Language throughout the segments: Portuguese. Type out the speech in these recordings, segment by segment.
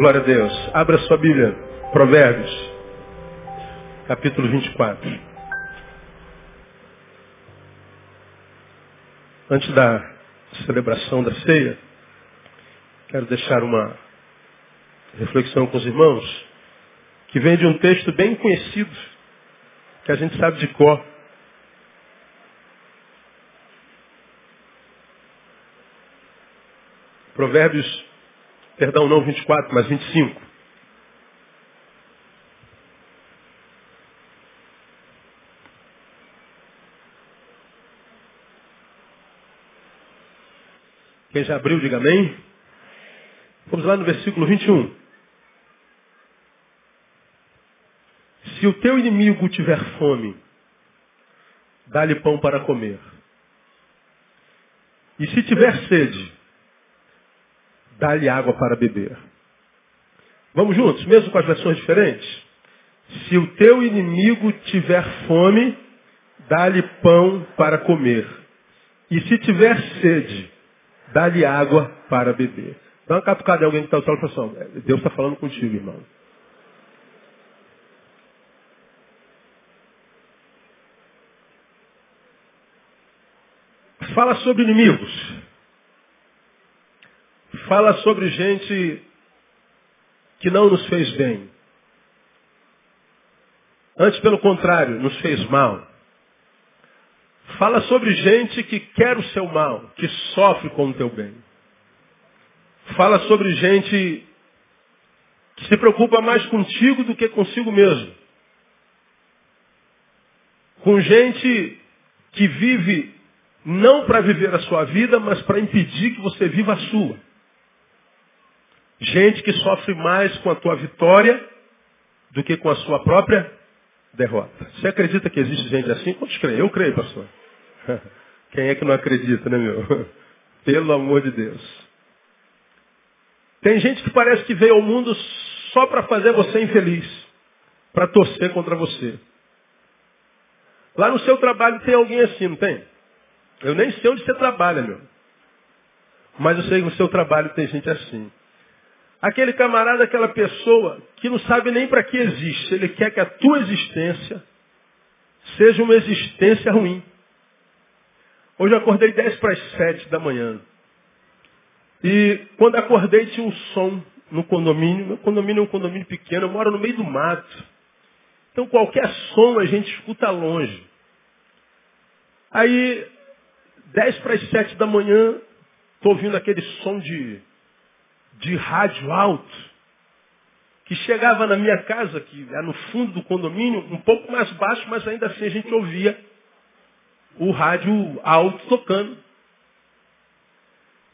Glória a Deus. Abra sua Bíblia. Provérbios. Capítulo 24. Antes da celebração da ceia, quero deixar uma reflexão com os irmãos, que vem de um texto bem conhecido, que a gente sabe de cor. Provérbios, perdão, não 24, mas 25. Quem já abriu, diga amém. Vamos lá no versículo 21. Se o teu inimigo tiver fome, dá-lhe pão para comer. E se tiver sede, dá-lhe água para beber. Vamos juntos, mesmo com as versões diferentes? Se o teu inimigo tiver fome, dá-lhe pão para comer. E se tiver sede, dá-lhe água para beber. Dá uma catucada em alguém que está falando assim, Deus está falando contigo, irmão. Fala sobre inimigos. Fala sobre gente que não nos fez bem. Antes, pelo contrário, nos fez mal. Fala sobre gente que quer o seu mal, que sofre com o teu bem. Fala sobre gente que se preocupa mais contigo do que consigo mesmo. Com gente que vive não para viver a sua vida, mas para impedir que você viva a sua. Gente que sofre mais com a tua vitória do que com a sua própria derrota. Você acredita que existe gente assim? Quantos creem? Eu creio, pastor. Quem é que não acredita, né, meu? Pelo amor de Deus. Tem gente que parece que veio ao mundo só para fazer você infeliz, para torcer contra você. Lá no seu trabalho tem alguém assim, não tem? Eu nem sei onde você trabalha, meu. Mas eu sei que no seu trabalho tem gente assim. Aquele camarada, aquela pessoa que não sabe nem para que existe. Ele quer que a tua existência seja uma existência ruim. Hoje eu acordei 10 para as 7 da manhã. E quando acordei tinha um som no condomínio. Meu condomínio é um condomínio pequeno, eu moro no meio do mato. Então qualquer som a gente escuta longe. Aí, 10 para as 7 da manhã, estou ouvindo aquele som de, de rádio alto. Que chegava na minha casa, que é no fundo do condomínio, um pouco mais baixo, mas ainda assim a gente ouvia o rádio alto tocando.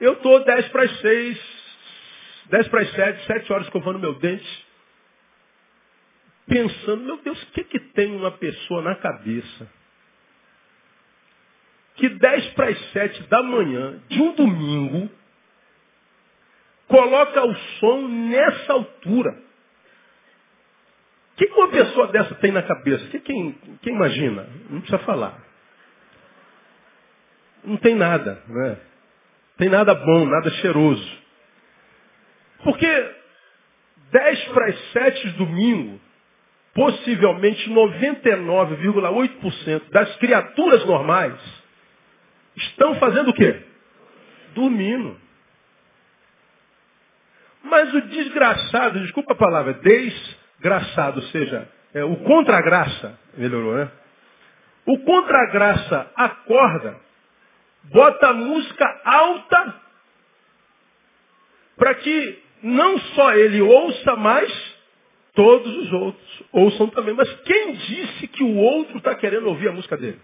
Eu estou 10 para as 6, 10 para as 7, 7 horas escovando meu dente, pensando, meu Deus, o que, que tem uma pessoa na cabeça? Que 10 para as 7 da manhã, de um domingo, coloca o som nessa altura. O que, uma pessoa dessa tem na cabeça? Que, quem, quem imagina? Não precisa falar. Não tem nada, né? Tem nada bom, nada cheiroso. Porque 10 para as 7 de domingo, possivelmente 99,8% das criaturas normais estão fazendo o quê? Dormindo. Mas o desgraçado, desculpa a palavra, desgraçado, ou seja, é, o contra-graça, melhorou, né? O contra-graça acorda bota a música alta para que não só ele ouça, mas todos os outros ouçam também. Mas quem disse que o outro está querendo ouvir a música dele?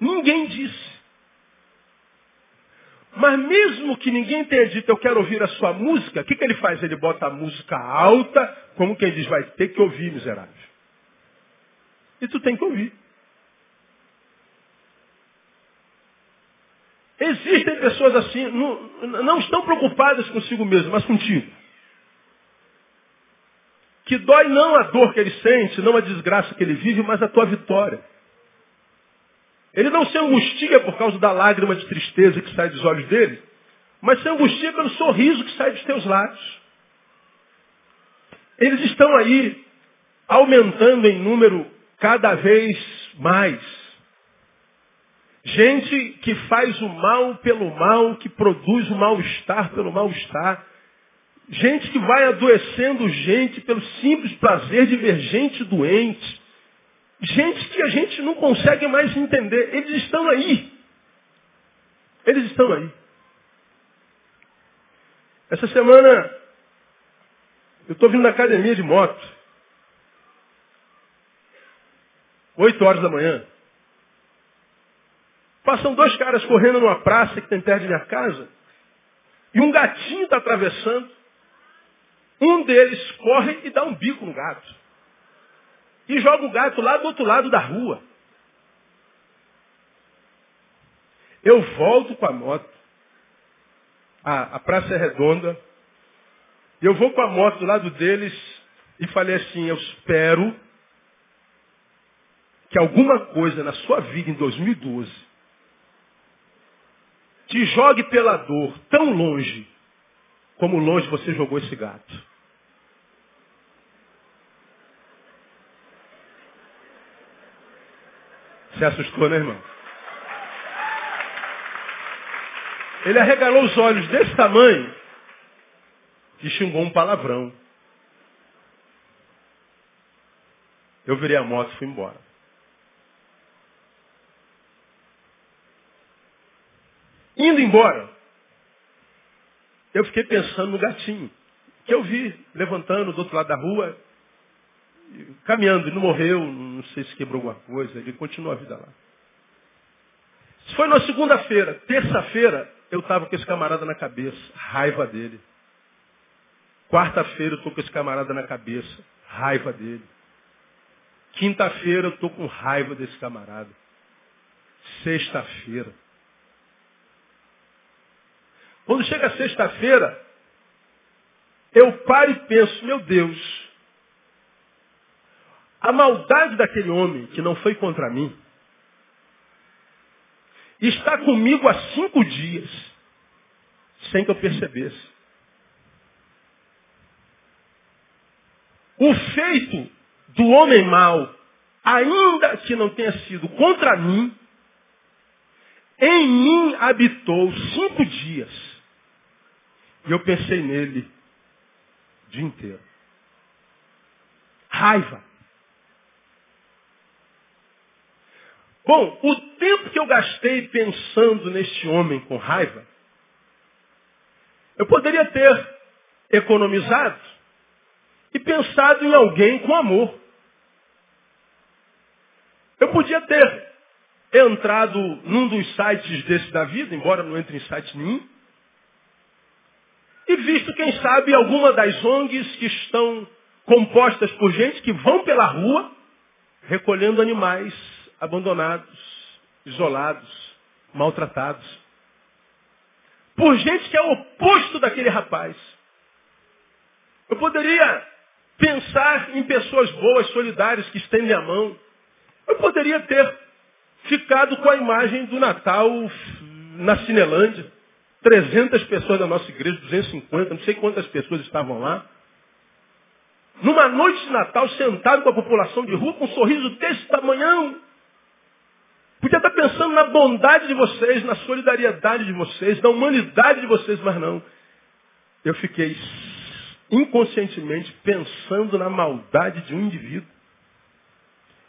Ninguém disse. Mas mesmo que ninguém tenha dito eu quero ouvir a sua música, o que, que ele faz? Ele bota a música alta, como quem diz, vai ter que ouvir, miserável. E tu tem que ouvir. Existem pessoas assim, não, não estão preocupadas consigo mesmo, mas contigo. Que dói não a dor que ele sente, não a desgraça que ele vive, mas a tua vitória. Ele não se angustia por causa da lágrima de tristeza que sai dos olhos dele, mas se angustia pelo sorriso que sai dos teus lábios. Eles estão aí aumentando em número cada vez mais. Gente que faz o mal pelo mal, que produz o mal-estar pelo mal-estar. Gente que vai adoecendo gente pelo simples prazer de ver gente doente. Gente que a gente não consegue mais entender. Eles estão aí. Eles estão aí. Essa semana eu estou vindo na academia de moto. Oito horas da manhã. Passam dois caras correndo numa praça que tem perto de minha casa. E um gatinho está atravessando. Um deles corre e dá um bico no gato. E joga o gato lá do outro lado da rua. Eu volto com a moto. A, a praça é redonda. Eu vou com a moto do lado deles e falei assim, eu espero que alguma coisa na sua vida em 2012 te jogue pela dor tão longe como longe você jogou esse gato. Se assustou, né, irmão? Ele arregalou os olhos desse tamanho e xingou um palavrão. Eu virei a moto e fui embora. Indo embora, eu fiquei pensando no gatinho, que eu vi levantando do outro lado da rua, caminhando, ele não morreu, não sei se quebrou alguma coisa, ele continua a vida lá. Isso foi na segunda-feira. Terça-feira, eu estava com esse camarada na cabeça, raiva dele. Quarta-feira, eu estou com esse camarada na cabeça, raiva dele. Quinta-feira, eu estou com raiva desse camarada. Sexta-feira. Quando chega sexta-feira, eu paro e penso, meu Deus, a maldade daquele homem que não foi contra mim está comigo há cinco dias, sem que eu percebesse. O feito do homem mau, ainda que não tenha sido contra mim, em mim habitou cinco dias. E eu pensei nele o dia inteiro. Raiva. Bom, o tempo que eu gastei pensando neste homem com raiva, eu poderia ter economizado e pensado em alguém com amor. Eu podia ter entrado num dos sites desse da vida, embora não entre em site nenhum, e visto, quem sabe, alguma das ONGs que estão compostas por gente que vão pela rua recolhendo animais abandonados, isolados, maltratados. Por gente que é o oposto daquele rapaz. Eu poderia pensar em pessoas boas, solidárias, que estendem a mão. Eu poderia ter ficado com a imagem do Natal na Cinelândia. 300 pessoas da nossa igreja, 250, não sei quantas pessoas estavam lá. Numa noite de Natal, sentado com a população de rua, com um sorriso desse tamanhão. Podia estar pensando na bondade de vocês, na solidariedade de vocês, na humanidade de vocês, mas não. Eu fiquei inconscientemente pensando na maldade de um indivíduo.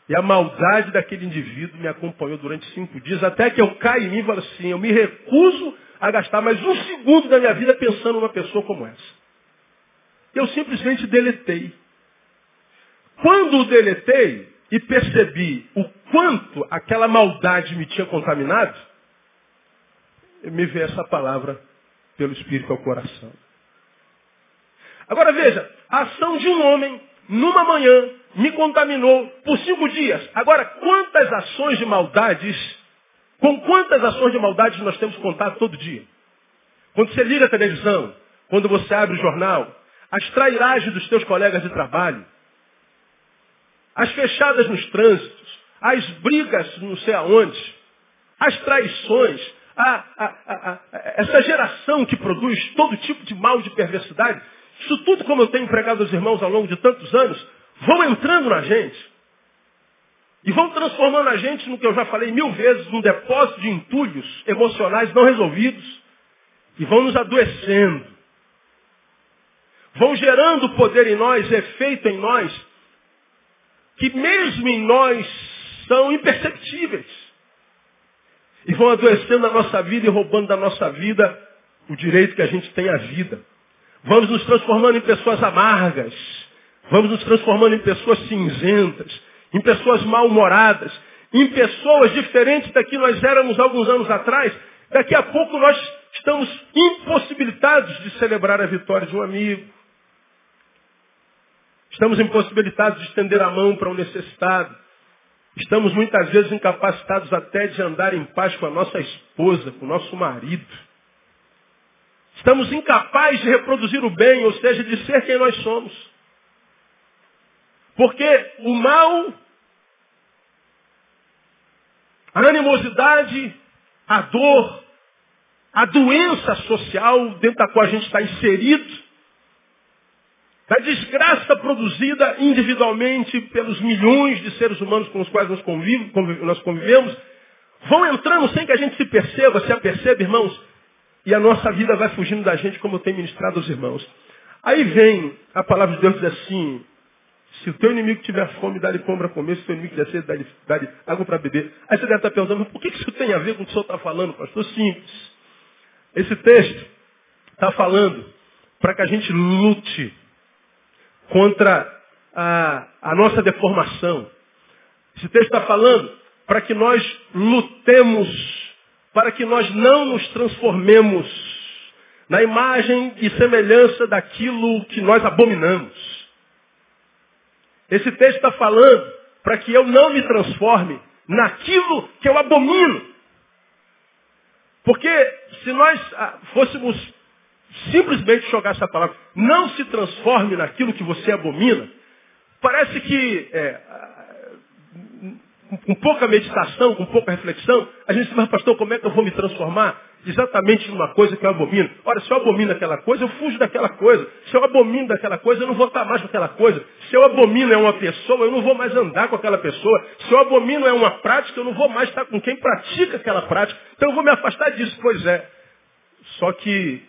E a maldade daquele indivíduo me acompanhou durante cinco dias, até que eu caí em mim e falei assim, eu me recuso a gastar mais um segundo da minha vida pensando numa pessoa como essa. Eu simplesmente deletei. Quando o deletei, e percebi o quanto aquela maldade me tinha contaminado, me veio essa palavra pelo Espírito ao coração. Agora veja, a ação de um homem numa manhã me contaminou por cinco dias. Agora, quantas ações de maldades, com quantas ações de maldades nós temos contato todo dia? Quando você liga a televisão, quando você abre o jornal, as trairagens dos teus colegas de trabalho, as fechadas nos trânsitos, as brigas não sei aonde, as traições, a, a, a, essa geração que produz todo tipo de mal, de perversidade, isso tudo, como eu tenho empregado os irmãos ao longo de tantos anos, vão entrando na gente. E vão transformando a gente no que eu já falei mil vezes, num depósito de entulhos emocionais não resolvidos. E vão nos adoecendo. Vão gerando poder em nós, efeito em nós, que mesmo em nós são imperceptíveis. E vão adoecendo a nossa vida e roubando da nossa vida o direito que a gente tem à vida. Vamos nos transformando em pessoas amargas. Vamos nos transformando em pessoas cinzentas, em pessoas mal-humoradas, em pessoas diferentes da que nós éramos alguns anos atrás. Daqui a pouco nós estamos impossibilitados de celebrar a vitória de um amigo. Estamos impossibilitados de estender a mão para um necessitado. Estamos muitas vezes incapacitados até de andar em paz com a nossa esposa, com o nosso marido. Estamos incapazes de reproduzir o bem, ou seja, de ser quem nós somos. Porque o mal, a animosidade, a dor, a doença social dentro da qual a gente está inserido, da desgraça produzida individualmente pelos milhões de seres humanos com os quais nós, convive, nós convivemos, vão entrando sem que a gente se perceba, se aperceba, irmãos, e a nossa vida vai fugindo da gente como eu tenho ministrado aos irmãos. Aí vem a palavra de Deus diz assim, se o teu inimigo tiver fome, dá-lhe pão para comer, se o teu inimigo tiver sede, dá-lhe dá água para beber. Aí você deve estar pensando, por que isso tem a ver com o que o senhor está falando, pastor? Simples. Esse texto está falando para que a gente lute contra a, a nossa deformação. Esse texto está falando para que nós lutemos, para que nós não nos transformemos na imagem e semelhança daquilo que nós abominamos. Esse texto está falando para que eu não me transforme naquilo que eu abomino. Porque se nós ah, fôssemos simplesmente jogar essa palavra, não se transforme naquilo que você abomina, parece que é, com pouca meditação, com pouca reflexão, a gente diz, mas pastor, como é que eu vou me transformar exatamente numa coisa que eu abomino? Ora, se eu abomino aquela coisa, eu fujo daquela coisa. Se eu abomino daquela coisa, eu não vou estar mais com aquela coisa. Se eu abomino é uma pessoa, eu não vou mais andar com aquela pessoa. Se eu abomino é uma prática, eu não vou mais estar com quem pratica aquela prática. Então eu vou me afastar disso. Pois é. Só que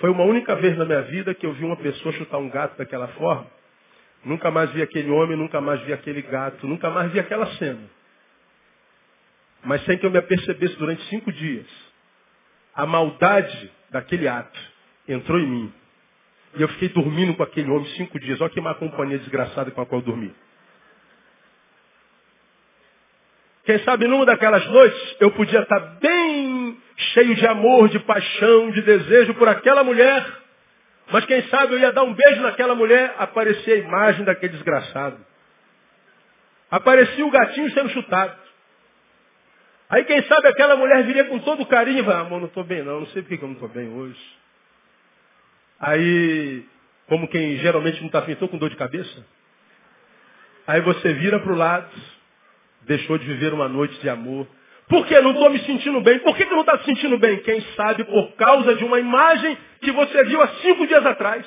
foi uma única vez na minha vida que eu vi uma pessoa chutar um gato daquela forma. Nunca mais vi aquele homem, nunca mais vi aquele gato, nunca mais vi aquela cena. Mas sem que eu me apercebesse durante cinco dias, a maldade daquele ato entrou em mim. E eu fiquei dormindo com aquele homem cinco dias. Olha que má companhia desgraçada com a qual eu dormi. Quem sabe numa daquelas noites eu podia estar bem cheio de amor, de paixão, de desejo por aquela mulher. Mas quem sabe eu ia dar um beijo naquela mulher, aparecia a imagem daquele desgraçado. Aparecia o gatinho sendo chutado. Aí quem sabe aquela mulher viria com todo carinho e vai, amor, não estou bem não, não sei por que eu não estou bem hoje. Aí, como quem geralmente não está afim, com dor de cabeça. Aí você vira para o lado, deixou de viver uma noite de amor. Por que não estou me sentindo bem? Por que, que não está se sentindo bem? Quem sabe por causa de uma imagem que você viu há cinco dias atrás.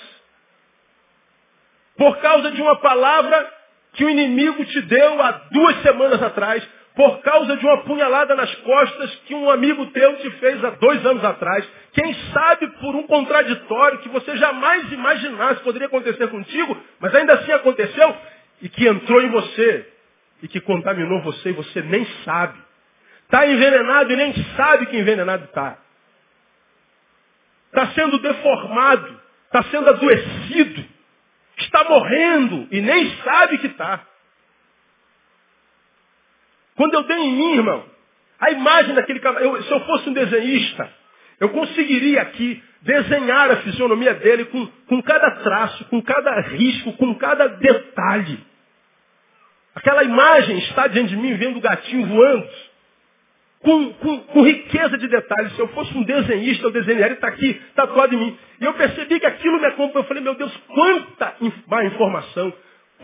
Por causa de uma palavra que o inimigo te deu há duas semanas atrás. Por causa de uma punhalada nas costas que um amigo teu te fez há dois anos atrás. Quem sabe por um contraditório que você jamais imaginasse poderia acontecer contigo, mas ainda assim aconteceu e que entrou em você e que contaminou você e você nem sabe. Está envenenado e nem sabe que envenenado está. Está sendo deformado, está sendo adoecido, está morrendo e nem sabe que está. Quando eu dei em mim, irmão, a imagem daquele cavalo, se eu fosse um desenhista, eu conseguiria aqui desenhar a fisionomia dele com, com cada traço, com cada risco, com cada detalhe. Aquela imagem está diante de mim vendo o gatinho voando. Com, com, com, riqueza de detalhes. Se eu fosse um desenhista, eu desenharia, está aqui, tatuado em mim. E eu percebi que aquilo me acompanhou. Eu falei, meu Deus, quanta má informação,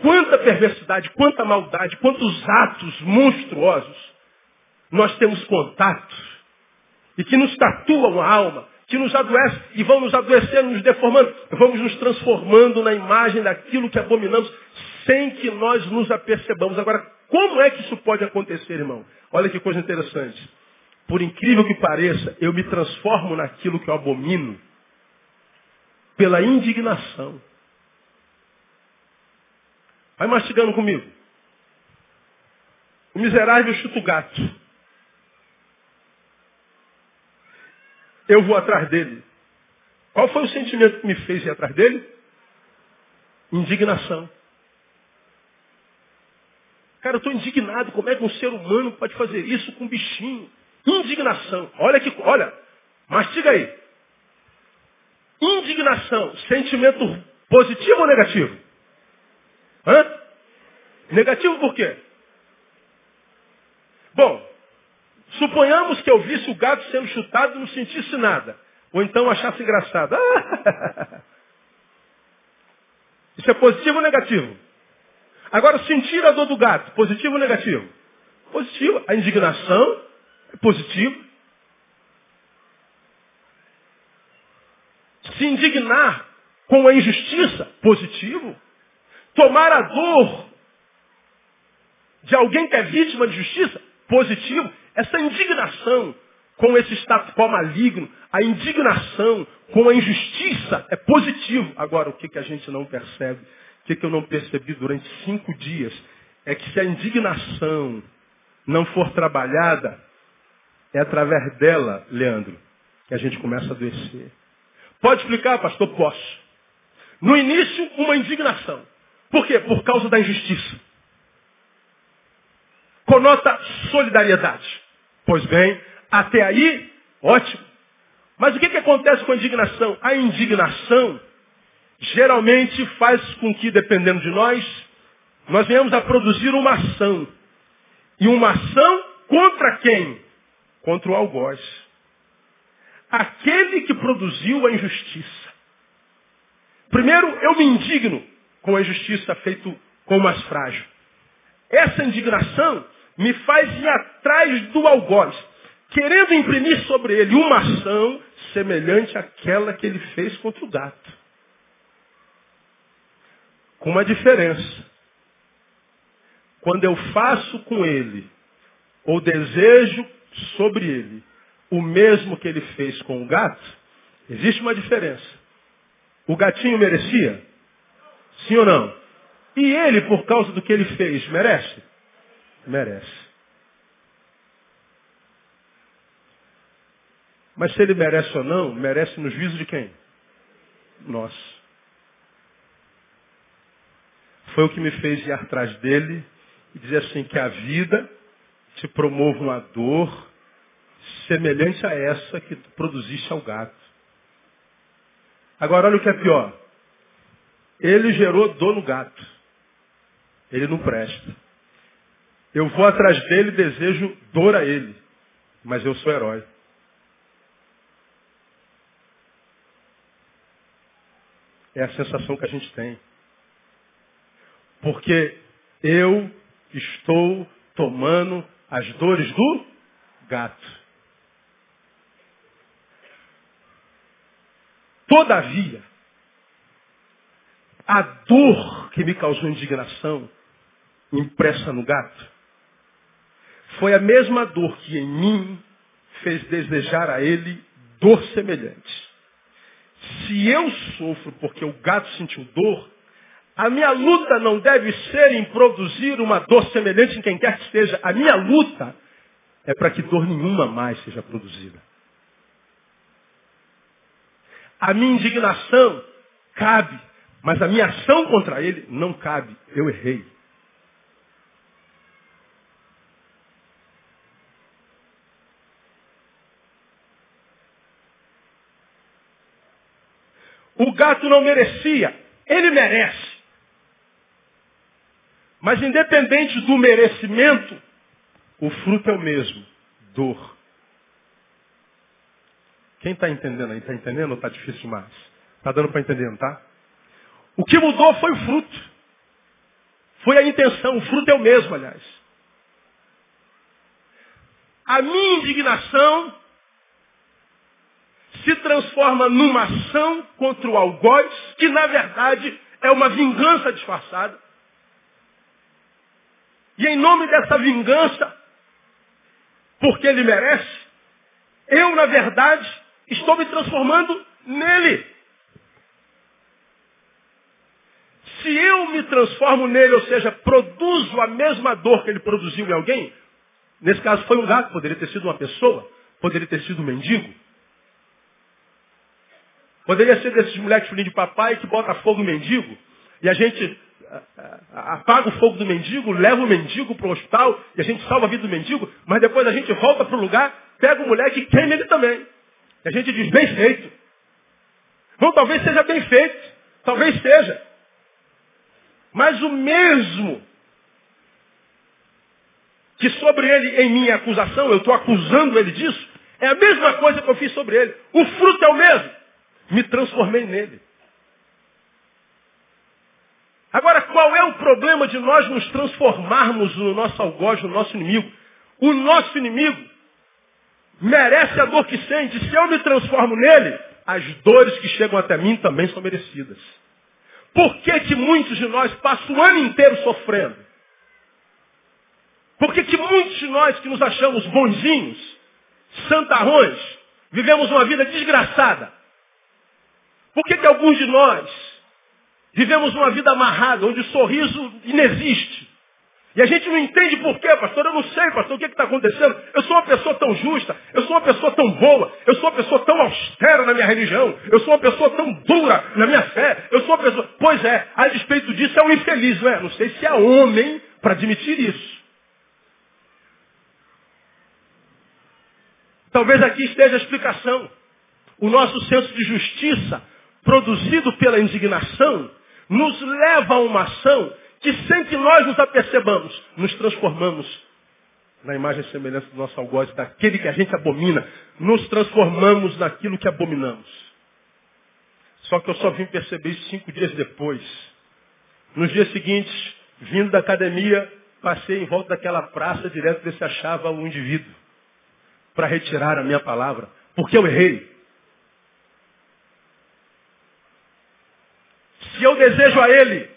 quanta perversidade, quanta maldade, quantos atos monstruosos nós temos contato. e que nos tatuam a alma, que nos adoecem e vão nos adoecendo, nos deformando, vamos nos transformando na imagem daquilo que abominamos, sem que nós nos apercebamos. Agora, como é que isso pode acontecer, irmão? Olha que coisa interessante. Por incrível que pareça, eu me transformo naquilo que eu abomino pela indignação. Vai mastigando comigo. O miserável chuta o gato. Eu vou atrás dele. Qual foi o sentimento que me fez ir atrás dele? Indignação. Cara, eu estou indignado. Como é que um ser humano pode fazer isso com um bichinho? Indignação. Olha que, olha, mastiga aí. Indignação, sentimento positivo ou negativo? Hã? Negativo por quê? Bom, suponhamos que eu visse o gato sendo chutado e não sentisse nada. Ou então achasse engraçado. Isso é positivo ou negativo? Agora, sentir a dor do gato, positivo ou negativo? Positivo. A indignação é positivo. Se indignar com a injustiça, positivo. Tomar a dor de alguém que é vítima de justiça, positivo. Essa indignação com esse status quo maligno, a indignação com a injustiça é positivo. Agora, o que, que a gente não percebe, o que, que eu não percebi durante cinco dias, é que se a indignação não for trabalhada, é através dela, Leandro, que a gente começa a adoecer. Pode explicar, pastor? Posso. No início, uma indignação. Por quê? Por causa da injustiça. Conota solidariedade. Pois bem, até aí, ótimo. Mas o que, que acontece com a indignação? A indignação geralmente faz com que, dependendo de nós, nós venhamos a produzir uma ação. E uma ação contra quem? Contra o algoz aquele que produziu a injustiça. Primeiro, eu me indigno com a injustiça feita com o mais frágil. Essa indignação me faz ir atrás do algoz, querendo imprimir sobre ele uma ação semelhante àquela que ele fez contra o gato. Com uma diferença. Quando eu faço com ele, ou desejo sobre ele, o mesmo que ele fez com o gato, existe uma diferença. O gatinho merecia? Sim ou não? E ele, por causa do que ele fez, merece? Merece. Mas se ele merece ou não, merece no juízo de quem? Nós. Foi o que me fez ir atrás dele e dizer assim que a vida te promove uma dor semelhante a essa que tu produziste ao gato. Agora olha o que é pior. Ele gerou dor no gato. Ele não presta. Eu vou atrás dele e desejo dor a ele. Mas eu sou herói. É a sensação que a gente tem. Porque eu estou tomando as dores do gato. Todavia, a dor que me causou indignação, impressa no gato, foi a mesma dor que em mim fez desejar a ele dor semelhante. Se eu sofro porque o gato sentiu dor, a minha luta não deve ser em produzir uma dor semelhante em quem quer que esteja. A minha luta é para que dor nenhuma mais seja produzida. A minha indignação cabe, mas a minha ação contra ele não cabe. Eu errei. O gato não merecia, ele merece. Mas independente do merecimento, o fruto é o mesmo, dor. Quem está entendendo aí? Está entendendo ou está difícil demais? Está dando para entender, não tá? O que mudou foi o fruto. Foi a intenção. O fruto é o mesmo, aliás. A minha indignação se transforma numa ação contra o algoz, que na verdade é uma vingança disfarçada. E em nome dessa vingança, porque ele merece, eu, na verdade, estou me transformando nele. Se eu me transformo nele, ou seja, produzo a mesma dor que ele produziu em alguém, nesse caso foi um gato, poderia ter sido uma pessoa, poderia ter sido um mendigo. Poderia ser desses moleques filhinhos de papai que bota fogo no mendigo, e a gente apaga o fogo do mendigo, leva o mendigo para o hospital, e a gente salva a vida do mendigo, mas depois a gente volta para o lugar, pega o moleque e queima ele também. E a gente diz, bem feito. Bom, talvez seja bem feito, talvez seja. Mas o mesmo que sobre ele em minha acusação, eu estou acusando ele disso, é a mesma coisa que eu fiz sobre ele. O fruto é o mesmo. Me transformei nele. Agora, qual é o problema de nós nos transformarmos no nosso algoz, no nosso inimigo? O nosso inimigo merece a dor que sente. Se eu me transformo nele, as dores que chegam até mim também são merecidas. Por que, que muitos de nós passam o ano inteiro sofrendo? Por que, que muitos de nós que nos achamos bonzinhos, santarrões, vivemos uma vida desgraçada? Por que, que alguns de nós vivemos uma vida amarrada, onde o sorriso inexiste? E a gente não entende por quê, pastor. Eu não sei, pastor, o que está acontecendo. Eu sou uma pessoa tão justa, eu sou uma pessoa tão boa, eu sou uma pessoa tão austera na minha religião, eu sou uma pessoa tão dura na minha fé, eu sou uma pessoa. Pois é, a despeito disso é um infeliz, não é? Não sei se é homem para admitir isso. Talvez aqui esteja a explicação. O nosso senso de justiça, produzido pela indignação, nos leva a uma ação que sem que nós nos apercebamos, nos transformamos na imagem e semelhança do nosso algoz, daquele que a gente abomina. Nos transformamos naquilo que abominamos. Só que eu só vim perceber isso cinco dias depois. Nos dias seguintes, vindo da academia, passei em volta daquela praça direto de se achava um indivíduo. Para retirar a minha palavra. Porque eu errei. Se eu desejo a ele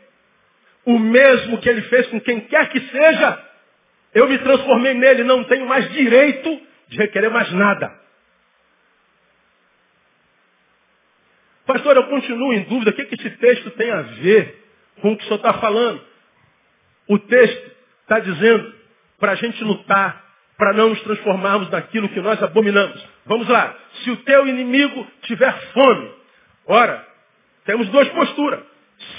o mesmo que ele fez com quem quer que seja, eu me transformei nele, não tenho mais direito de requerer mais nada. Pastor, eu continuo em dúvida, o que, que esse texto tem a ver com o que o senhor está falando? O texto está dizendo para a gente lutar, para não nos transformarmos naquilo que nós abominamos. Vamos lá. Se o teu inimigo tiver fome, ora, temos duas posturas.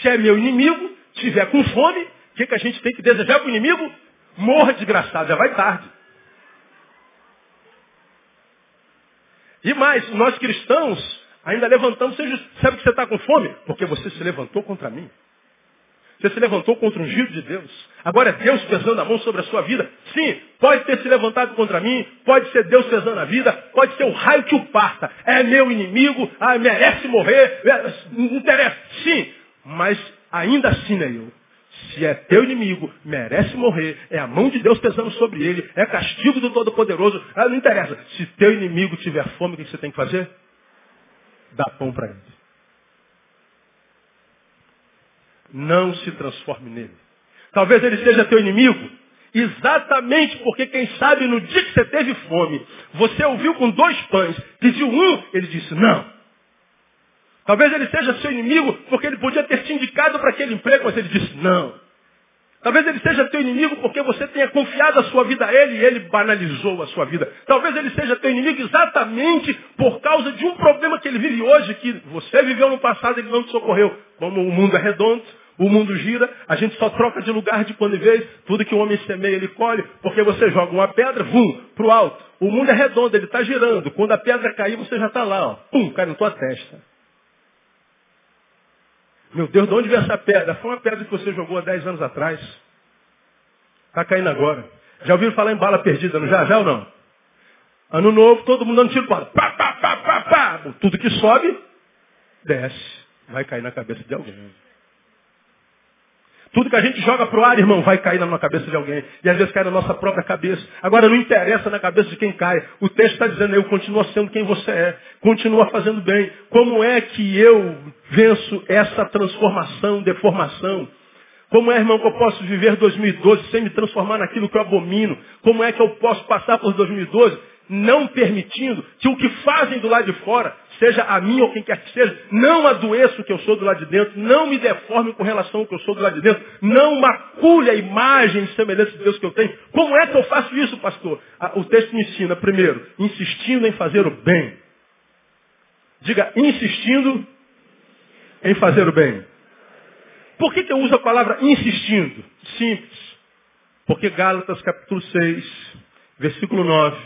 Se é meu inimigo, estiver com fome, o que, que a gente tem que desejar para o inimigo? Morra desgraçado, já vai tarde. E mais, nós cristãos ainda levantamos, seja, sabe que você está com fome? Porque você se levantou contra mim. Você se levantou contra o ungido de Deus. Agora é Deus pesando a mão sobre a sua vida. Sim, pode ter se levantado contra mim, pode ser Deus pesando a vida, pode ser o raio que o parta. É meu inimigo, ah, merece morrer, é, não interessa. Sim, mas ainda assim, Neil, se é teu inimigo, merece morrer, é a mão de Deus pesando sobre ele, é castigo do Todo-Poderoso, ah, não interessa. Se teu inimigo tiver fome, o que você tem que fazer? Dá pão para ele. Não se transforme nele. Talvez ele seja teu inimigo, exatamente porque, quem sabe, no dia que você teve fome, você ouviu com dois pães, pediu um, ele disse, não. Talvez ele seja seu inimigo porque ele podia ter te indicado para aquele emprego, mas ele disse não. Talvez ele seja teu inimigo porque você tenha confiado a sua vida a ele e ele banalizou a sua vida. Talvez ele seja teu inimigo exatamente por causa de um problema que ele vive hoje, que você viveu no passado e ele não te socorreu. Como o mundo é redondo, o mundo gira, a gente só troca de lugar de quando em vez, tudo que o homem semeia ele colhe, porque você joga uma pedra, vum, para o alto. O mundo é redondo, ele está girando. Quando a pedra cair, você já está lá, ó, pum, cai na tua testa. Meu Deus, de onde veio essa pedra? Foi uma pedra que você jogou há 10 anos atrás. Está caindo agora. Já ouviram falar em bala perdida, não já? Já ou não? Ano novo, todo mundo dando tiro para pá, pá, pá, pá, pá. Tudo que sobe, desce. Vai cair na cabeça de alguém. Tudo que a gente joga pro ar, irmão, vai cair na cabeça de alguém. E às vezes cai na nossa própria cabeça. Agora não interessa na cabeça de quem cai. O texto está dizendo, eu continuo sendo quem você é. Continua fazendo bem. Como é que eu venço essa transformação, deformação? Como é, irmão, que eu posso viver 2012 sem me transformar naquilo que eu abomino? Como é que eu posso passar por 2012 não permitindo que o que fazem do lado de fora, seja a mim ou quem quer que seja, não adoeça o que eu sou do lado de dentro, não me deforme com relação ao que eu sou do lado de dentro, não macule a imagem e semelhança de Deus que eu tenho. Como é que eu faço isso, pastor? O texto me ensina, primeiro, insistindo em fazer o bem. Diga, insistindo em fazer o bem. Por que, que eu uso a palavra insistindo? Simples. Porque Gálatas capítulo 6, versículo 9,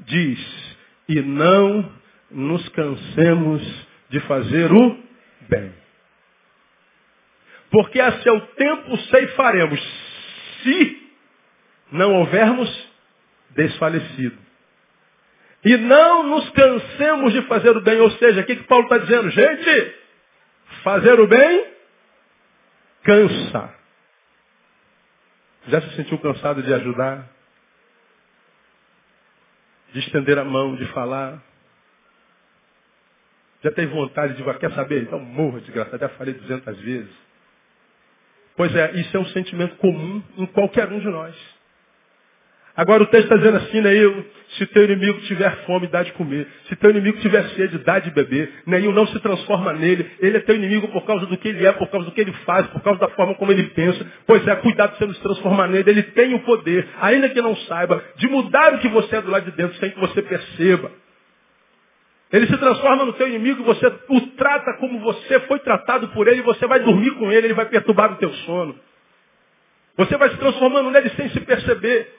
diz, e não nos cansemos de fazer o bem. Porque a seu tempo ceifaremos, se não houvermos desfalecido. E não nos cansemos de fazer o bem. Ou seja, o que, que Paulo está dizendo? Gente, fazer o bem cansa. Já se sentiu cansado de ajudar? De estender a mão, de falar? Já teve vontade de, quer saber? Então morra, desgraçado, já falei 200 vezes. Pois é, isso é um sentimento comum em qualquer um de nós. Agora o texto está dizendo assim, né? Eu, se teu inimigo tiver fome, dá de comer. Se teu inimigo tiver sede, dá de beber. Neil não se transforma nele. Ele é teu inimigo por causa do que ele é, por causa do que ele faz, por causa da forma como ele pensa. Pois é, cuidado de você não se transformar nele. Ele tem o poder, ainda que não saiba, de mudar o que você é do lado de dentro sem que você perceba. Ele se transforma no teu inimigo e você o trata como você foi tratado por ele. Você vai dormir com ele, ele vai perturbar o teu sono. Você vai se transformando nele sem se perceber.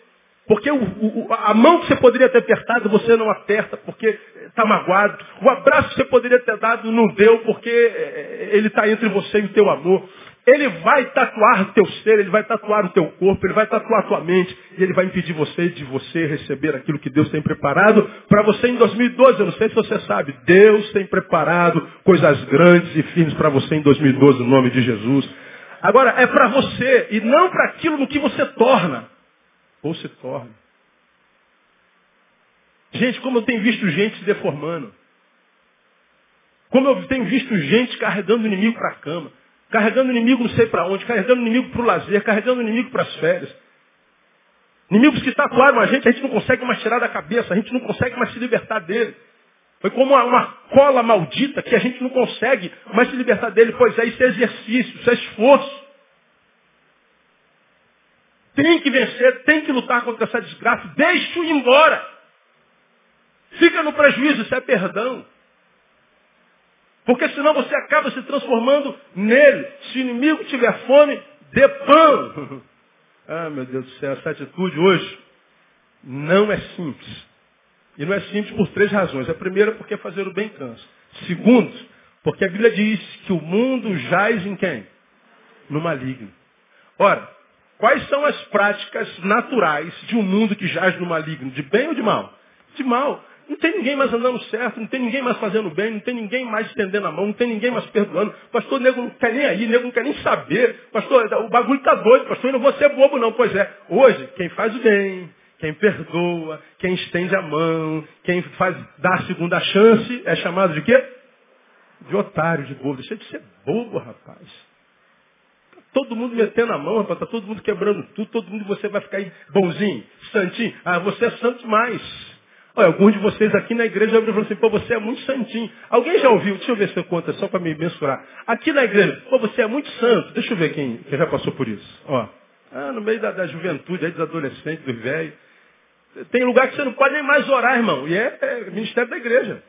Porque o, o, a mão que você poderia ter apertado, você não aperta porque está magoado. O abraço que você poderia ter dado, não deu porque eh, ele está entre você e o teu amor. Ele vai tatuar o teu ser, ele vai tatuar o teu corpo, ele vai tatuar a tua mente e ele vai impedir você de você receber aquilo que Deus tem preparado para você em 2012. Eu não sei se você sabe, Deus tem preparado coisas grandes e firmes para você em 2012, no nome de Jesus. Agora, é para você e não para aquilo no que você torna ou se torna. Gente, como eu tenho visto gente se deformando. Como eu tenho visto gente carregando o inimigo para a cama. Carregando inimigo não sei para onde. Carregando inimigo para o lazer. Carregando inimigo para as férias. Inimigos que tatuaram a gente, a gente não consegue mais tirar da cabeça. A gente não consegue mais se libertar dele. Foi como uma, uma cola maldita que a gente não consegue mais se libertar dele. Pois é, isso é exercício, isso é esforço. Tem que vencer, tem que lutar contra essa desgraça. Deixa-o ir embora. Fica no prejuízo, isso é perdão. Porque senão você acaba se transformando nele. Se o inimigo tiver fome, dê pão. ah, meu Deus do céu, essa atitude hoje não é simples. E não é simples por três razões. A primeira, porque fazer o bem cansa. Segundo, porque a Bíblia diz que o mundo jaz em quem? No maligno. Ora, Quais são as práticas naturais de um mundo que jaz no maligno? De bem ou de mal? De mal. Não tem ninguém mais andando certo, não tem ninguém mais fazendo bem, não tem ninguém mais estendendo a mão, não tem ninguém mais perdoando. Pastor, o nego não quer nem aí, o nego não quer nem saber. Pastor, o bagulho está doido, pastor, eu não vou ser bobo não. Pois é, hoje, quem faz o bem, quem perdoa, quem estende a mão, quem faz, dá a segunda chance, é chamado de quê? De otário, de bobo. Deixa de ser bobo, rapaz. Todo mundo metendo a mão, rapaz, tá todo mundo quebrando tudo, todo mundo você vai ficar aí bonzinho, santinho. Ah, você é santo demais. Olha, alguns de vocês aqui na igreja já assim, pô, você é muito santinho. Alguém já ouviu? Deixa eu ver se eu conto, só para me mensurar. Aqui na igreja, pô, você é muito santo. Deixa eu ver quem, quem já passou por isso. Ó, ah, no meio da, da juventude, aí dos adolescentes, dos velhos. Tem lugar que você não pode nem mais orar, irmão. E é, é ministério da igreja.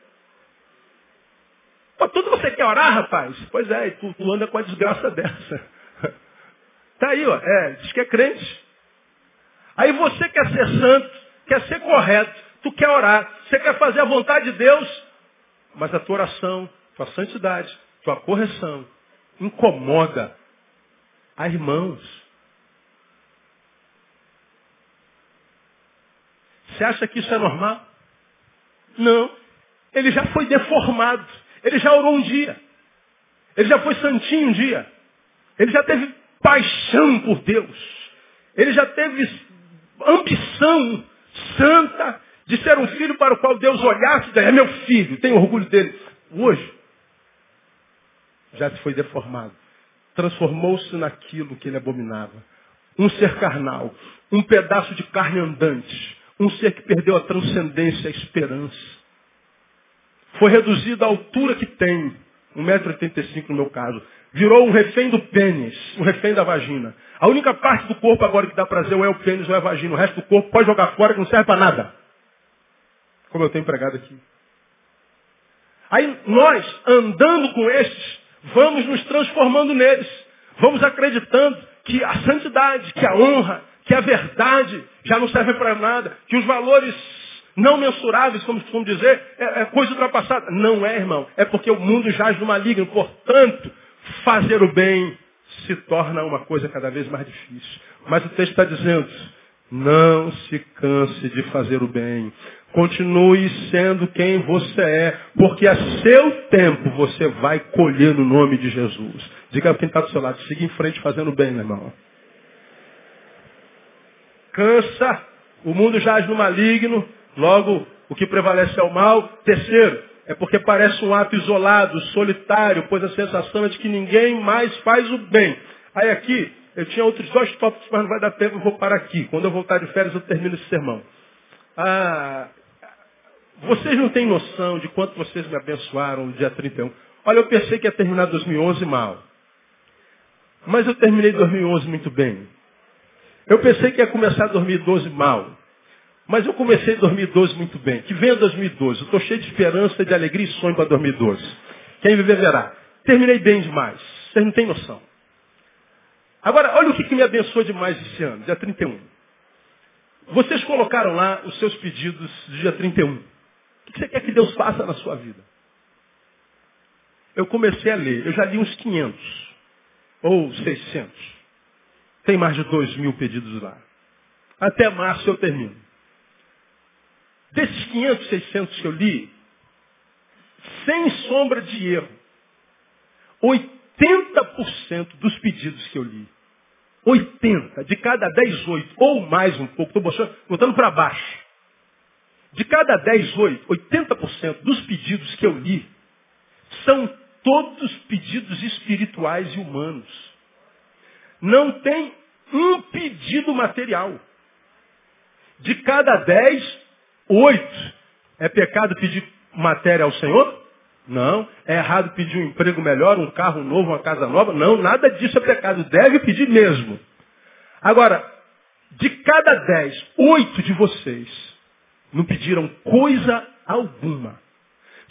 Pô, tudo você quer orar, rapaz? Pois é, tu, tu anda com a desgraça dessa. Está aí, ó. É, diz que é crente. Aí você quer ser santo, quer ser correto, tu quer orar, você quer fazer a vontade de Deus, mas a tua oração, tua santidade, tua correção incomoda a irmãos. Você acha que isso é normal? Não. Ele já foi deformado. Ele já orou um dia. Ele já foi santinho um dia. Ele já teve paixão por Deus. Ele já teve ambição santa de ser um filho para o qual Deus olhasse e dizer, é meu filho, tenho orgulho dele. Hoje, já se foi deformado. Transformou-se naquilo que ele abominava. Um ser carnal, um pedaço de carne andante, um ser que perdeu a transcendência, a esperança. Foi reduzido à altura que tem, 1,85m no meu caso. Virou um refém do pênis, um refém da vagina. A única parte do corpo agora que dá prazer ou é o pênis ou é a vagina. O resto do corpo pode jogar fora que não serve para nada. Como eu tenho empregado aqui. Aí nós, andando com estes, vamos nos transformando neles. Vamos acreditando que a santidade, que a honra, que a verdade já não servem para nada. Que os valores não mensuráveis, como costumam dizer, é, é coisa ultrapassada. Não é, irmão. É porque o mundo jaz no maligno. Portanto, fazer o bem se torna uma coisa cada vez mais difícil. Mas o texto está dizendo, não se canse de fazer o bem. Continue sendo quem você é, porque a seu tempo você vai colher no nome de Jesus. Diga quem está do seu lado, siga em frente fazendo bem, meu irmão. Cansa, o mundo jaz no maligno, logo o que prevalece é o mal. Terceiro, é porque parece um ato isolado, solitário, pois a sensação é de que ninguém mais faz o bem. Aí aqui, eu tinha outros dois tópicos, mas não vai dar tempo, eu vou parar aqui. Quando eu voltar de férias, eu termino esse sermão. Ah, vocês não têm noção de quanto vocês me abençoaram no dia 31. Olha, eu pensei que ia terminar 2011 mal. Mas eu terminei 2011 muito bem. Eu pensei que ia começar 2012 mal. Mas eu comecei 2012 muito bem. Que venha 2012. Eu estou cheio de esperança, de alegria e sonho para 2012. Quem viver verá. Terminei bem demais. Vocês não têm noção. Agora, olha o que, que me abençoou demais esse ano, dia 31. Vocês colocaram lá os seus pedidos do dia 31. O que você quer que Deus faça na sua vida? Eu comecei a ler. Eu já li uns 500. Ou 600. Tem mais de 2 mil pedidos lá. Até março eu termino. Desses 500, 600 que eu li, sem sombra de erro, 80% dos pedidos que eu li, 80, de cada 10, 8, ou mais um pouco, estou botando para baixo. De cada 10, 8, 80% dos pedidos que eu li são todos pedidos espirituais e humanos. Não tem um pedido material. De cada 10, Oito. É pecado pedir matéria ao Senhor? Não. É errado pedir um emprego melhor, um carro novo, uma casa nova? Não, nada disso é pecado. Deve pedir mesmo. Agora, de cada dez, oito de vocês não pediram coisa alguma.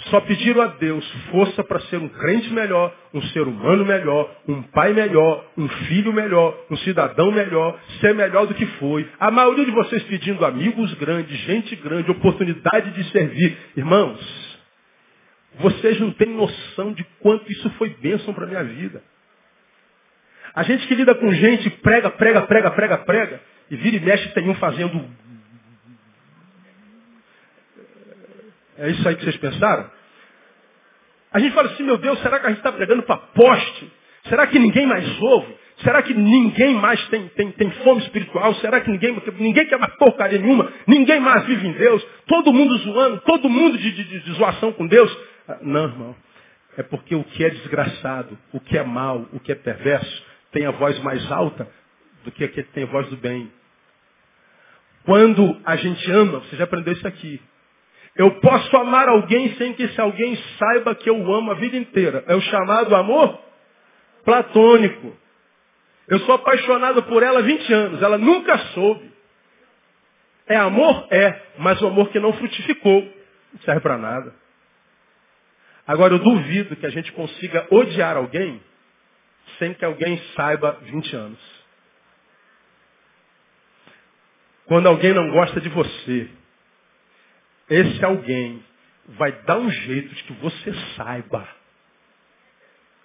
Só pediram a Deus força para ser um crente melhor, um ser humano melhor, um pai melhor, um filho melhor, um cidadão melhor, ser melhor do que foi. A maioria de vocês pedindo amigos grandes, gente grande, oportunidade de servir. Irmãos, vocês não têm noção de quanto isso foi bênção para a minha vida. A gente que lida com gente, prega, prega, prega, prega, prega, e vira e mexe tem um fazendo É isso aí que vocês pensaram? A gente fala assim, meu Deus, será que a gente está pregando para poste? Será que ninguém mais ouve? Será que ninguém mais tem, tem, tem fome espiritual? Será que ninguém, ninguém quer mais porcaria nenhuma? Ninguém mais vive em Deus? Todo mundo zoando? Todo mundo de, de, de zoação com Deus? Ah, não, irmão. É porque o que é desgraçado, o que é mal, o que é perverso, tem a voz mais alta do que aquele que tem a voz do bem. Quando a gente ama, você já aprendeu isso aqui. Eu posso amar alguém sem que esse alguém saiba que eu amo a vida inteira. É o chamado amor platônico. Eu sou apaixonado por ela há 20 anos. Ela nunca soube. É amor? É. Mas o amor que não frutificou. Não serve para nada. Agora eu duvido que a gente consiga odiar alguém sem que alguém saiba 20 anos. Quando alguém não gosta de você, esse alguém vai dar um jeito de que você saiba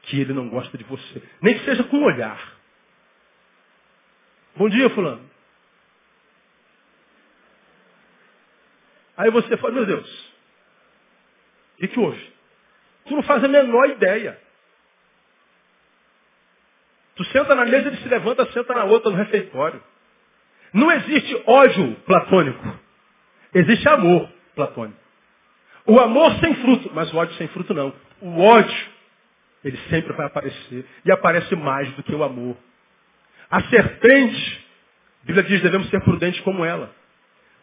que ele não gosta de você. Nem que seja com um olhar. Bom dia, fulano. Aí você fala, meu Deus, o que, que houve? Tu não faz a menor ideia. Tu senta na mesa, ele se levanta, senta na outra no refeitório. Não existe ódio platônico. Existe amor platônico. O amor sem fruto, mas o ódio sem fruto não. O ódio, ele sempre vai aparecer. E aparece mais do que o amor. A serpente, a Bíblia diz, devemos ser prudentes como ela.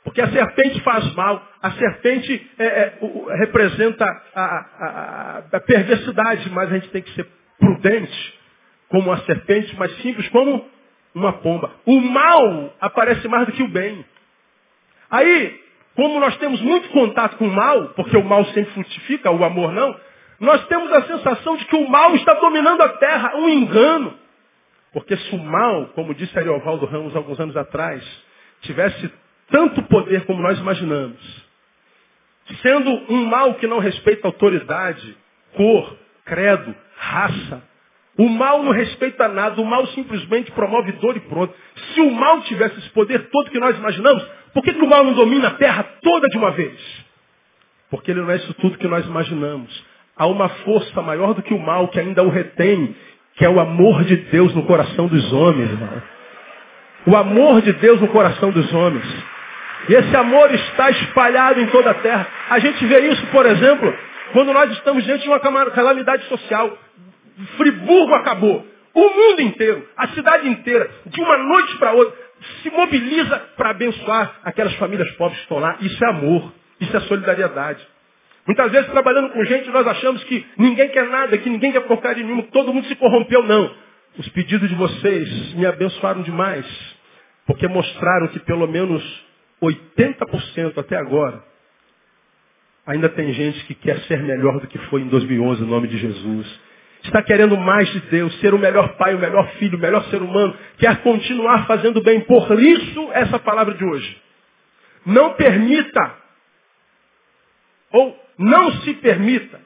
Porque a serpente faz mal, a serpente é, é, representa a, a, a, perversidade, mas a gente tem que ser prudente como a serpente, mas simples como uma pomba. O mal aparece mais do que o bem. Aí, como nós temos muito contato com o mal, porque o mal sempre frutifica, o amor não, nós temos a sensação de que o mal está dominando a terra, um engano. Porque se o mal, como disse Ariovaldo Ramos alguns anos atrás, tivesse tanto poder como nós imaginamos. Sendo um mal que não respeita autoridade, cor, credo, raça. O mal não respeita nada, o mal simplesmente promove dor e pronto. Se o mal tivesse esse poder todo que nós imaginamos, por que, que o mal não domina a terra toda de uma vez? Porque ele não é isso tudo que nós imaginamos. Há uma força maior do que o mal que ainda o retém, que é o amor de Deus no coração dos homens, irmão. O amor de Deus no coração dos homens. E esse amor está espalhado em toda a terra. A gente vê isso, por exemplo, quando nós estamos diante de uma calamidade social. Friburgo acabou. O mundo inteiro, a cidade inteira, de uma noite para outra, se mobiliza para abençoar aquelas famílias pobres que estão lá. Isso é amor. Isso é solidariedade. Muitas vezes, trabalhando com gente, nós achamos que ninguém quer nada, que ninguém quer porcaria nenhuma, que todo mundo se corrompeu. Não. Os pedidos de vocês me abençoaram demais, porque mostraram que pelo menos 80% até agora, ainda tem gente que quer ser melhor do que foi em 2011, em nome de Jesus. Está querendo mais de Deus, ser o melhor pai, o melhor filho, o melhor ser humano, quer continuar fazendo bem. Por isso, essa palavra de hoje. Não permita, ou não se permita,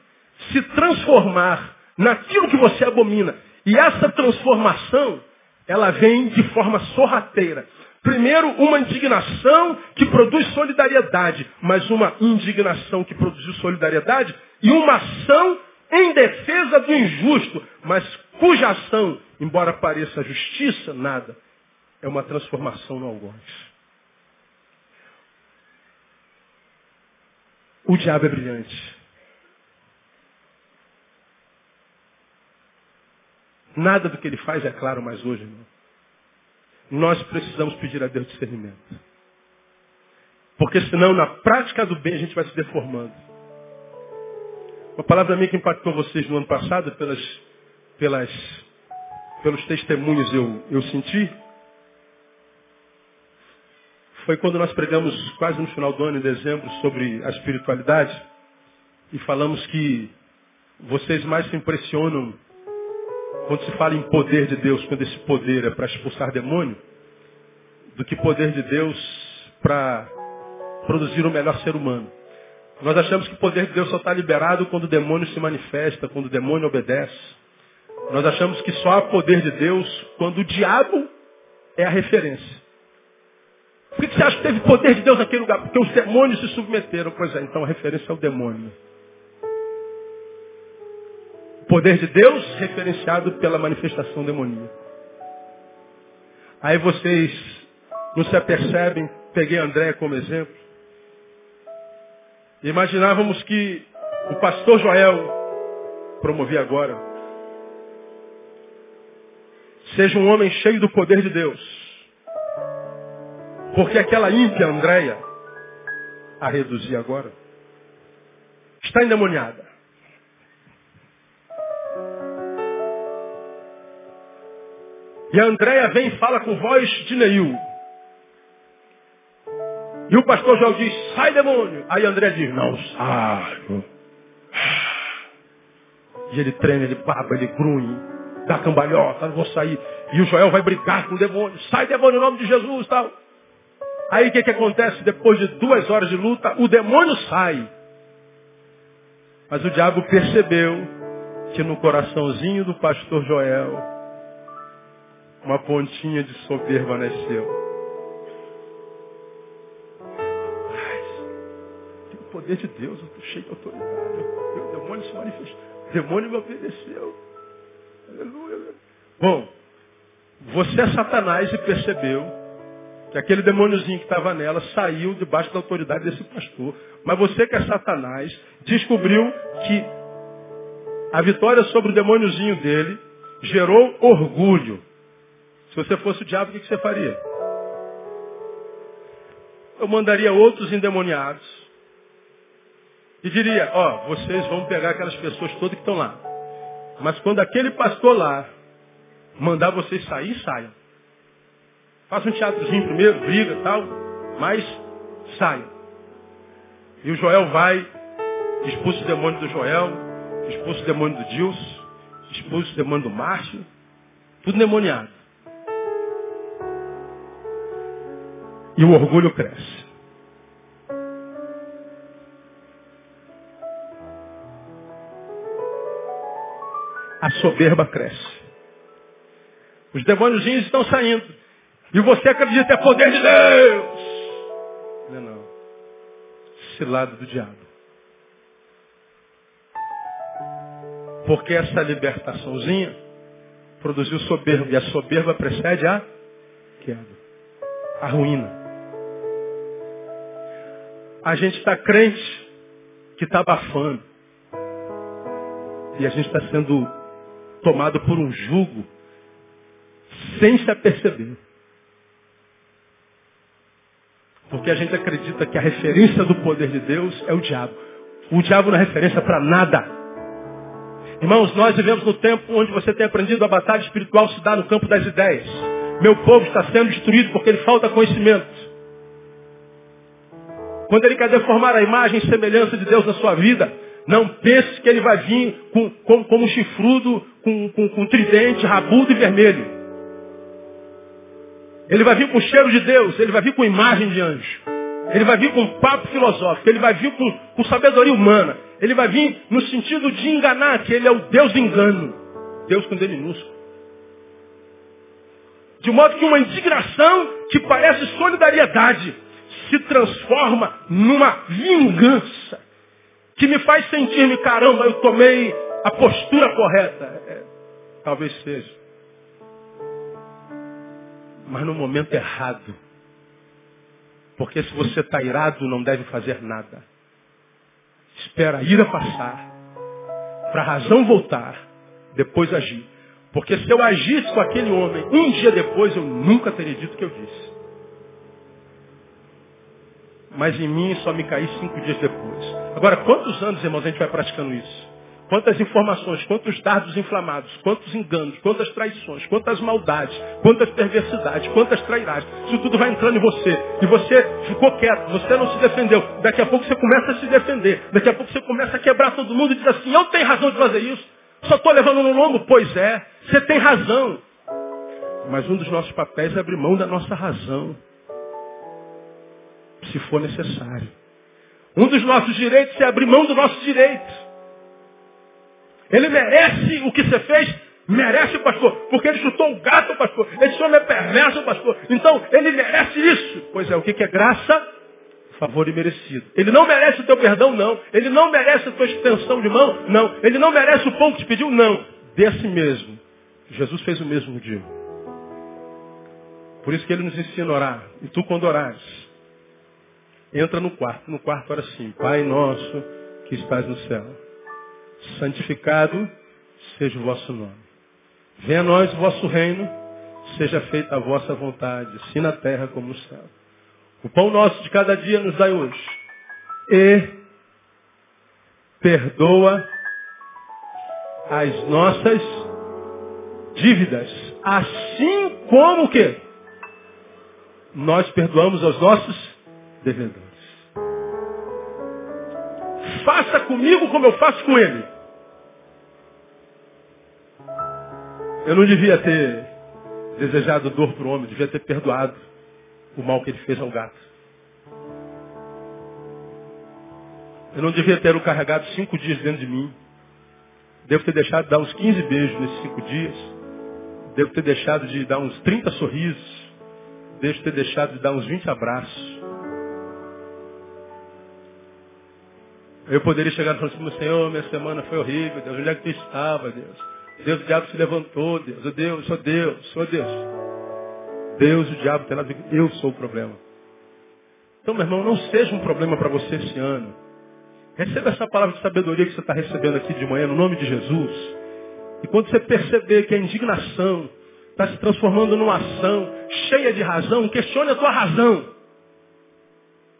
se transformar naquilo que você abomina. E essa transformação, ela vem de forma sorrateira. Primeiro, uma indignação que produz solidariedade, mas uma indignação que produziu solidariedade e uma ação em defesa do injusto, mas cuja ação, embora pareça justiça, nada, é uma transformação no algoz. O diabo é brilhante. Nada do que ele faz é claro mais hoje, irmão nós precisamos pedir a Deus discernimento. Porque senão, na prática do bem, a gente vai se deformando. Uma palavra minha que impactou vocês no ano passado, pelas, pelas, pelos testemunhos eu, eu senti, foi quando nós pregamos quase no final do ano, em dezembro, sobre a espiritualidade, e falamos que vocês mais se impressionam quando se fala em poder de Deus, quando esse poder é para expulsar demônio, do que poder de Deus para produzir o melhor ser humano. Nós achamos que o poder de Deus só está liberado quando o demônio se manifesta, quando o demônio obedece. Nós achamos que só há poder de Deus quando o diabo é a referência. Por que você acha que teve poder de Deus naquele lugar? Porque os demônios se submeteram. Pois é, então a referência é o demônio. Poder de Deus referenciado pela manifestação demoníaca. Aí vocês não se apercebem, peguei André como exemplo. Imaginávamos que o pastor Joel, promovi agora, seja um homem cheio do poder de Deus. Porque aquela ímpia Andréia, a reduzir agora, está endemoniada. E a Andréia vem e fala com voz de Neil. E o pastor João diz, sai demônio. Aí André diz, não saio. E ele treme, ele baba, ele grunhe, dá cambalhota, vou sair. E o Joel vai brigar com o demônio, sai demônio em nome de Jesus tal. Aí o que, que acontece? Depois de duas horas de luta, o demônio sai. Mas o diabo percebeu que no coraçãozinho do pastor Joel uma pontinha de soberba nasceu. Poder de Deus, eu estou cheio de autoridade. O demônio se manifestou. O demônio me obedeceu. Aleluia. Bom, Você é Satanás e percebeu que aquele demôniozinho que estava nela saiu debaixo da autoridade desse pastor. Mas você que é Satanás descobriu que a vitória sobre o demôniozinho dele gerou orgulho. Se você fosse o diabo, o que você faria? Eu mandaria outros endemoniados e diria, ó, vocês vão pegar aquelas pessoas todas que estão lá. Mas quando aquele pastor lá mandar vocês sair, saiam. Faça um teatrozinho primeiro, briga tal, mas saiam. E o Joel vai, expulsa o demônio do Joel, expulsa o demônio do Dilson, expulsa o demônio do Márcio, tudo demoniado. E o orgulho cresce. A soberba cresce. Os demôniozinhos estão saindo. E você acredita é poder de Deus. Não, é não. Cilado do diabo. Porque essa libertaçãozinha produziu soberba. E a soberba precede a queda. A ruína. A gente está crente que está abafando. E a gente está sendo tomado por um jugo sem se aperceber. Porque a gente acredita que a referência do poder de Deus é o diabo. O diabo não é referência para nada. Irmãos, nós vivemos no tempo onde você tem aprendido a batalha espiritual se dá no campo das ideias. Meu povo está sendo destruído porque ele falta conhecimento. Quando ele quer deformar a imagem e semelhança de Deus na sua vida, não pense que ele vai vir com, com, como um chifrudo, com, com, com tridente, rabudo e vermelho. Ele vai vir com o cheiro de Deus, ele vai vir com imagem de anjo. Ele vai vir com papo filosófico, ele vai vir com, com sabedoria humana. Ele vai vir no sentido de enganar, que ele é o Deus engano. Deus com D minúsculo. De modo que uma indignação que parece solidariedade se transforma numa vingança. Que me faz sentir-me, caramba, eu tomei a postura correta. É, talvez seja mas no momento errado. Porque se você está irado, não deve fazer nada. Espera a ira passar, para a razão voltar, depois agir. Porque se eu agisse com aquele homem um dia depois, eu nunca teria dito o que eu disse. Mas em mim só me caí cinco dias depois. Agora, quantos anos, irmãos, a gente vai praticando isso? Quantas informações, quantos dardos inflamados, quantos enganos, quantas traições, quantas maldades, quantas perversidades, quantas trairagens. Isso tudo vai entrando em você. E você ficou quieto, você não se defendeu. Daqui a pouco você começa a se defender. Daqui a pouco você começa a quebrar todo mundo e diz assim, eu tenho razão de fazer isso. Só estou levando no lombo. Pois é, você tem razão. Mas um dos nossos papéis é abrir mão da nossa razão. Se for necessário. Um dos nossos direitos é abrir mão do nosso direito. Ele merece o que você fez? Merece, pastor. Porque ele chutou o gato, pastor. Esse homem é perverso, pastor. Então, ele merece isso. Pois é, o que é graça? Favor imerecido. Ele não merece o teu perdão? Não. Ele não merece a tua extensão de mão? Não. Ele não merece o pão que te pediu? Não. Desse mesmo. Jesus fez o mesmo no dia. Por isso que ele nos ensina a orar. E tu, quando orares, entra no quarto. No quarto, ora assim. Pai nosso que estás no céu santificado seja o vosso nome. Venha a nós o vosso reino, seja feita a vossa vontade, assim na terra como no céu. O pão nosso de cada dia nos dai hoje. E perdoa as nossas dívidas, assim como que nós perdoamos aos nossos devedores. Faça comigo como eu faço com ele. Eu não devia ter desejado dor para o homem, devia ter perdoado o mal que ele fez ao gato. Eu não devia ter o carregado cinco dias dentro de mim. Devo ter deixado de dar uns 15 beijos nesses cinco dias. Devo ter deixado de dar uns 30 sorrisos. Devo ter deixado de dar uns 20 abraços. Eu poderia chegar e falar assim, Senhor, minha semana foi horrível, Deus. Onde é que tu estava, Deus? Deus, o diabo se levantou, Deus, oh Deus, oh Deus, oh Deus. Deus o diabo tem nada eu sou o problema. Então, meu irmão, não seja um problema para você esse ano. Receba essa palavra de sabedoria que você está recebendo aqui de manhã, no nome de Jesus. E quando você perceber que a indignação está se transformando numa ação cheia de razão, questione a tua razão.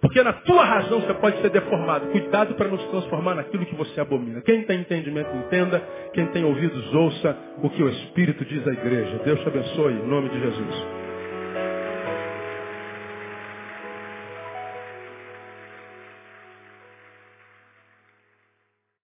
Porque na tua razão você pode ser deformado. Cuidado para não se transformar naquilo que você abomina. Quem tem entendimento, entenda. Quem tem ouvidos, ouça o que o Espírito diz à igreja. Deus te abençoe, em nome de Jesus.